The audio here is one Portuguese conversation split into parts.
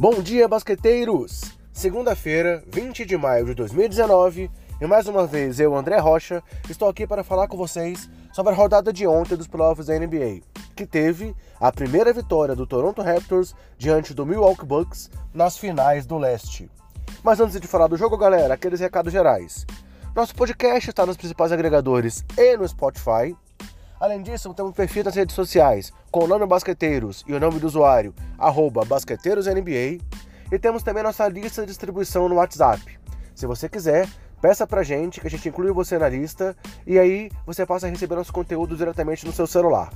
Bom dia, basqueteiros! Segunda-feira, 20 de maio de 2019, e mais uma vez eu, André Rocha, estou aqui para falar com vocês sobre a rodada de ontem dos playoffs da NBA, que teve a primeira vitória do Toronto Raptors diante do Milwaukee Bucks nas finais do leste. Mas antes de falar do jogo, galera, aqueles recados gerais. Nosso podcast está nos principais agregadores e no Spotify. Além disso, temos um perfil nas redes sociais com o nome Basqueteiros e o nome do usuário, BasqueteirosNBA. E temos também nossa lista de distribuição no WhatsApp. Se você quiser, peça pra gente que a gente inclui você na lista e aí você passa a receber nosso conteúdo diretamente no seu celular.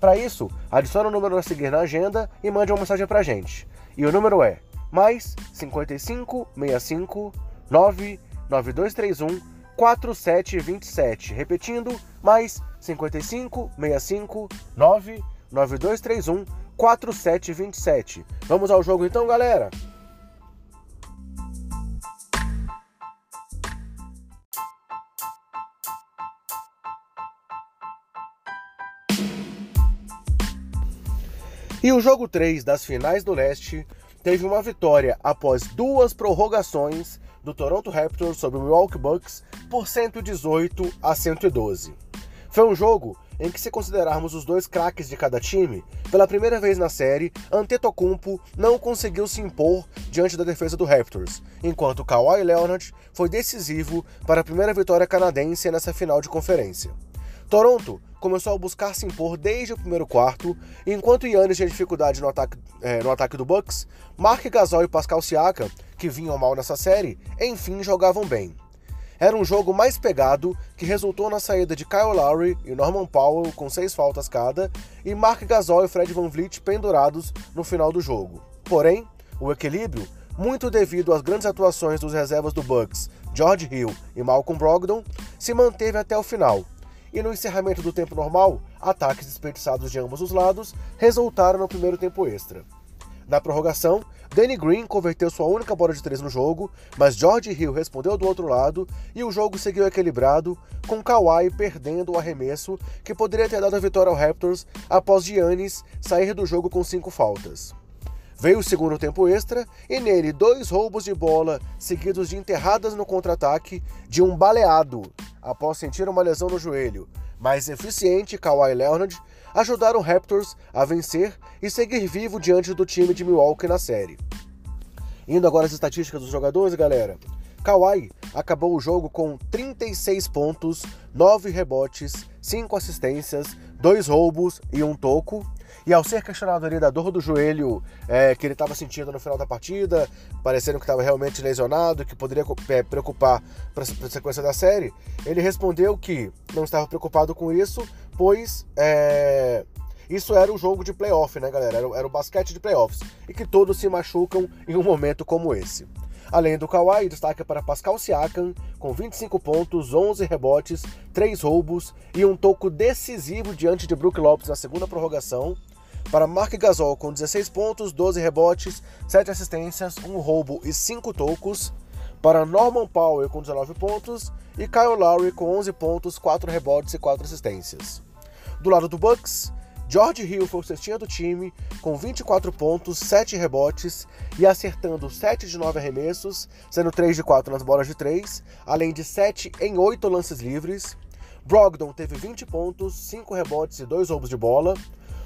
Para isso, adicione o número a seguir na agenda e mande uma mensagem pra gente. E o número é mais 55 65 99231 4727. Repetindo, mais 55 65 99231 4727. Vamos ao jogo então, galera? E o jogo 3 das finais do leste teve uma vitória após duas prorrogações do Toronto Raptors sobre o Milwaukee Bucks por 118 a 112. Foi um jogo em que, se considerarmos os dois craques de cada time, pela primeira vez na série, Antetokounmpo não conseguiu se impor diante da defesa do Raptors, enquanto Kawhi Leonard foi decisivo para a primeira vitória canadense nessa final de conferência. Toronto começou a buscar se impor desde o primeiro quarto, enquanto Yannis tinha dificuldade no ataque, é, no ataque do Bucks, Mark Gasol e Pascal Siakam, que vinham mal nessa série, enfim jogavam bem. Era um jogo mais pegado, que resultou na saída de Kyle Lowry e Norman Powell com seis faltas cada, e Mark Gasol e Fred Van Vliet pendurados no final do jogo. Porém, o equilíbrio, muito devido às grandes atuações dos reservas do Bucks, George Hill e Malcolm Brogdon, se manteve até o final, e no encerramento do tempo normal, ataques desperdiçados de ambos os lados resultaram no primeiro tempo extra. Na prorrogação, Danny Green converteu sua única bola de três no jogo, mas George Hill respondeu do outro lado e o jogo seguiu equilibrado, com Kawhi perdendo o arremesso que poderia ter dado a vitória ao Raptors após Giannis sair do jogo com cinco faltas. Veio o segundo tempo extra e nele dois roubos de bola seguidos de enterradas no contra-ataque de um baleado após sentir uma lesão no joelho. Mais eficiente, Kawhi Leonard ajudaram Raptors a vencer e seguir vivo diante do time de Milwaukee na série. Indo agora às estatísticas dos jogadores, galera. Kawhi acabou o jogo com 36 pontos, 9 rebotes, 5 assistências, 2 roubos e um toco. E ao ser questionado ali da dor do joelho é, que ele estava sentindo no final da partida, parecendo que estava realmente lesionado, que poderia é, preocupar para a sequência da série, ele respondeu que não estava preocupado com isso, pois é, isso era o jogo de playoff, né, galera? Era, era o basquete de playoffs. E que todos se machucam em um momento como esse. Além do Kawhi, destaque para Pascal Siakam, com 25 pontos, 11 rebotes, 3 roubos e um toco decisivo diante de Brook Lopes na segunda prorrogação. Para Mark Gasol, com 16 pontos, 12 rebotes, 7 assistências, 1 roubo e 5 tocos. Para Norman Powell, com 19 pontos. E Kyle Lowry, com 11 pontos, 4 rebotes e 4 assistências. Do lado do Bucks, George Hill foi o cestinha do time, com 24 pontos, 7 rebotes e acertando 7 de 9 arremessos, sendo 3 de 4 nas bolas de 3, além de 7 em 8 lances livres. Brogdon teve 20 pontos, 5 rebotes e 2 roubos de bola.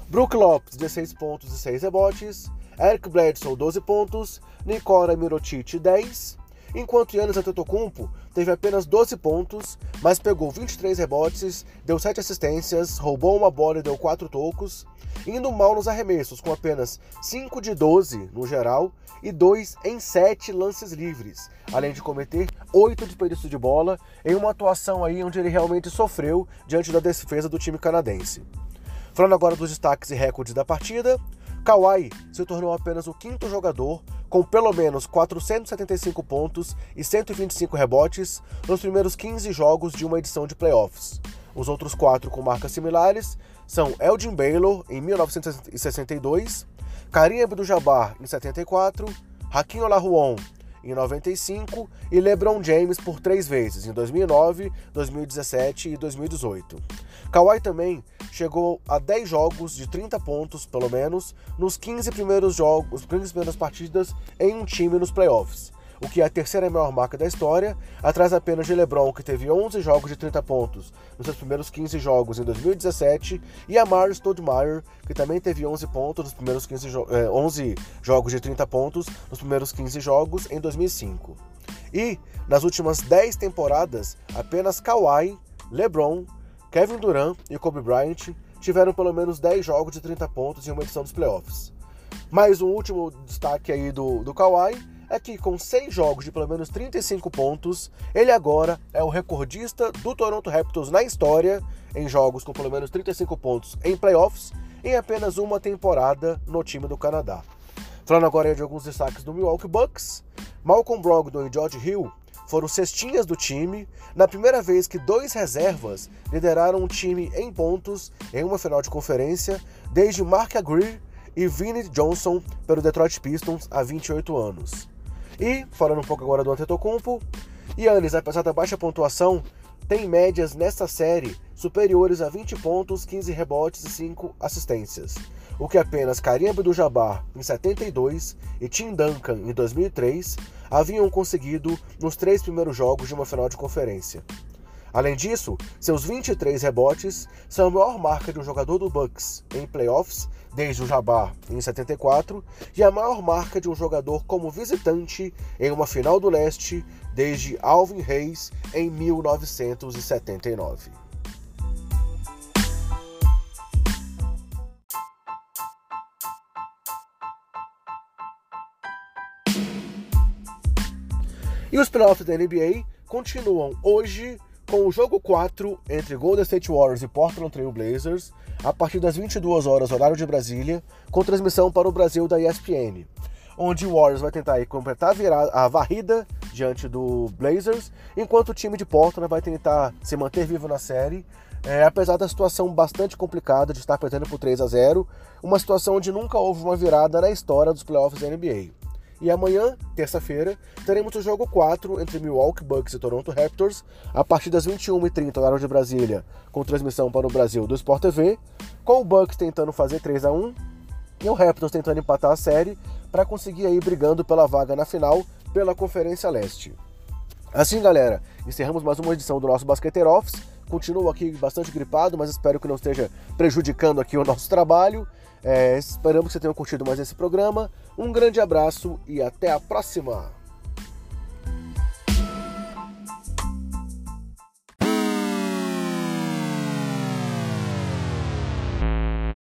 Brook Lopes, 16 pontos e 6 rebotes. Eric Bledsoe, 12 pontos. Nikola Mirotic, 10 enquanto Yannis Antetokounmpo teve apenas 12 pontos, mas pegou 23 rebotes, deu 7 assistências, roubou uma bola e deu 4 tocos, indo mal nos arremessos, com apenas 5 de 12 no geral e 2 em 7 lances livres, além de cometer 8 desperdícios de bola em uma atuação aí onde ele realmente sofreu diante da defesa do time canadense. Falando agora dos destaques e recordes da partida, Kawhi se tornou apenas o quinto jogador com pelo menos 475 pontos e 125 rebotes nos primeiros 15 jogos de uma edição de playoffs. Os outros quatro com marcas similares são Elgin Baylor em 1962, Karim Abdul-Jabbar em 74, Hakim Olajuwon em 95 e LeBron James por três vezes, em 2009, 2017 e 2018. Kawhi também chegou a 10 jogos de 30 pontos, pelo menos, nos 15 primeiros jogos, 15 primeiras partidas em um time nos playoffs, o que é a terceira maior marca da história, atrás apenas de LeBron, que teve 11 jogos de 30 pontos nos seus primeiros 15 jogos em 2017, e a Mars Stoudemire, que também teve 11 pontos nos primeiros 15 jo eh, 11 jogos de 30 pontos nos primeiros 15 jogos em 2005. E nas últimas 10 temporadas, apenas Kawhi, LeBron, Kevin Durant e Kobe Bryant tiveram pelo menos 10 jogos de 30 pontos em uma edição dos playoffs. Mais um último destaque aí do, do Kawhi é que com 6 jogos de pelo menos 35 pontos, ele agora é o recordista do Toronto Raptors na história em jogos com pelo menos 35 pontos em playoffs em apenas uma temporada no time do Canadá. Falando agora de alguns destaques do Milwaukee Bucks, Malcolm Brogdon e George Hill foram cestinhas do time na primeira vez que dois reservas lideraram um time em pontos em uma final de conferência desde Mark Agree e Vinnie Johnson pelo Detroit Pistons há 28 anos. E, falando um pouco agora do Antetokounmpo, Yannis, apesar da baixa pontuação, tem médias nesta série superiores a 20 pontos, 15 rebotes e 5 assistências, o que apenas Karim Abdul-Jabbar em 72 e Tim Duncan em 2003 haviam conseguido nos três primeiros jogos de uma final de conferência. Além disso, seus 23 rebotes são a maior marca de um jogador do Bucks em playoffs desde o Jabbar em 74 e a maior marca de um jogador como visitante em uma final do leste desde Alvin Hayes em 1979. E os playoffs da NBA continuam hoje com o jogo 4 entre Golden State Warriors e Portland Trail Blazers, a partir das 22 horas horário de Brasília, com transmissão para o Brasil da ESPN, onde o Warriors vai tentar completar a, virada, a varrida diante do Blazers, enquanto o time de Portland vai tentar se manter vivo na série, é, apesar da situação bastante complicada de estar perdendo por 3 a 0, uma situação onde nunca houve uma virada na história dos playoffs da NBA. E amanhã, terça-feira, teremos o jogo 4 entre Milwaukee Bucks e Toronto Raptors, a partir das 21h30, horário de Brasília, com transmissão para o Brasil do Sport TV, com o Bucks tentando fazer 3 a 1 e o Raptors tentando empatar a série para conseguir aí brigando pela vaga na final pela Conferência Leste. Assim, galera, encerramos mais uma edição do nosso Basqueteiro Office. Continuo aqui bastante gripado, mas espero que não esteja prejudicando aqui o nosso trabalho. É, esperamos que você tenha curtido mais esse programa. Um grande abraço e até a próxima!